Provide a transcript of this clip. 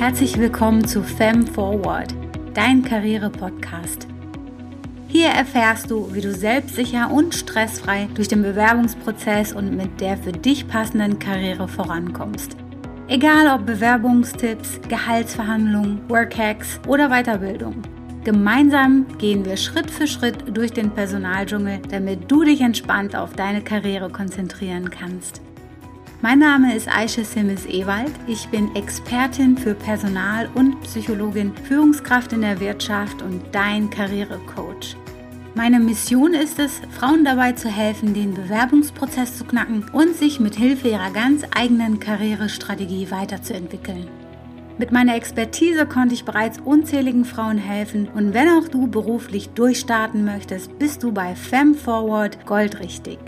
Herzlich willkommen zu Fem Forward, dein Karriere-Podcast. Hier erfährst du, wie du selbstsicher und stressfrei durch den Bewerbungsprozess und mit der für dich passenden Karriere vorankommst. Egal ob Bewerbungstipps, Gehaltsverhandlungen, Workhacks oder Weiterbildung. Gemeinsam gehen wir Schritt für Schritt durch den Personaldschungel, damit du dich entspannt auf deine Karriere konzentrieren kannst. Mein Name ist Aisha Simmes Ewald. Ich bin Expertin für Personal und Psychologin, Führungskraft in der Wirtschaft und dein Karrierecoach. Meine Mission ist es, Frauen dabei zu helfen, den Bewerbungsprozess zu knacken und sich mit Hilfe ihrer ganz eigenen Karrierestrategie weiterzuentwickeln. Mit meiner Expertise konnte ich bereits unzähligen Frauen helfen und wenn auch du beruflich durchstarten möchtest, bist du bei FemForward goldrichtig.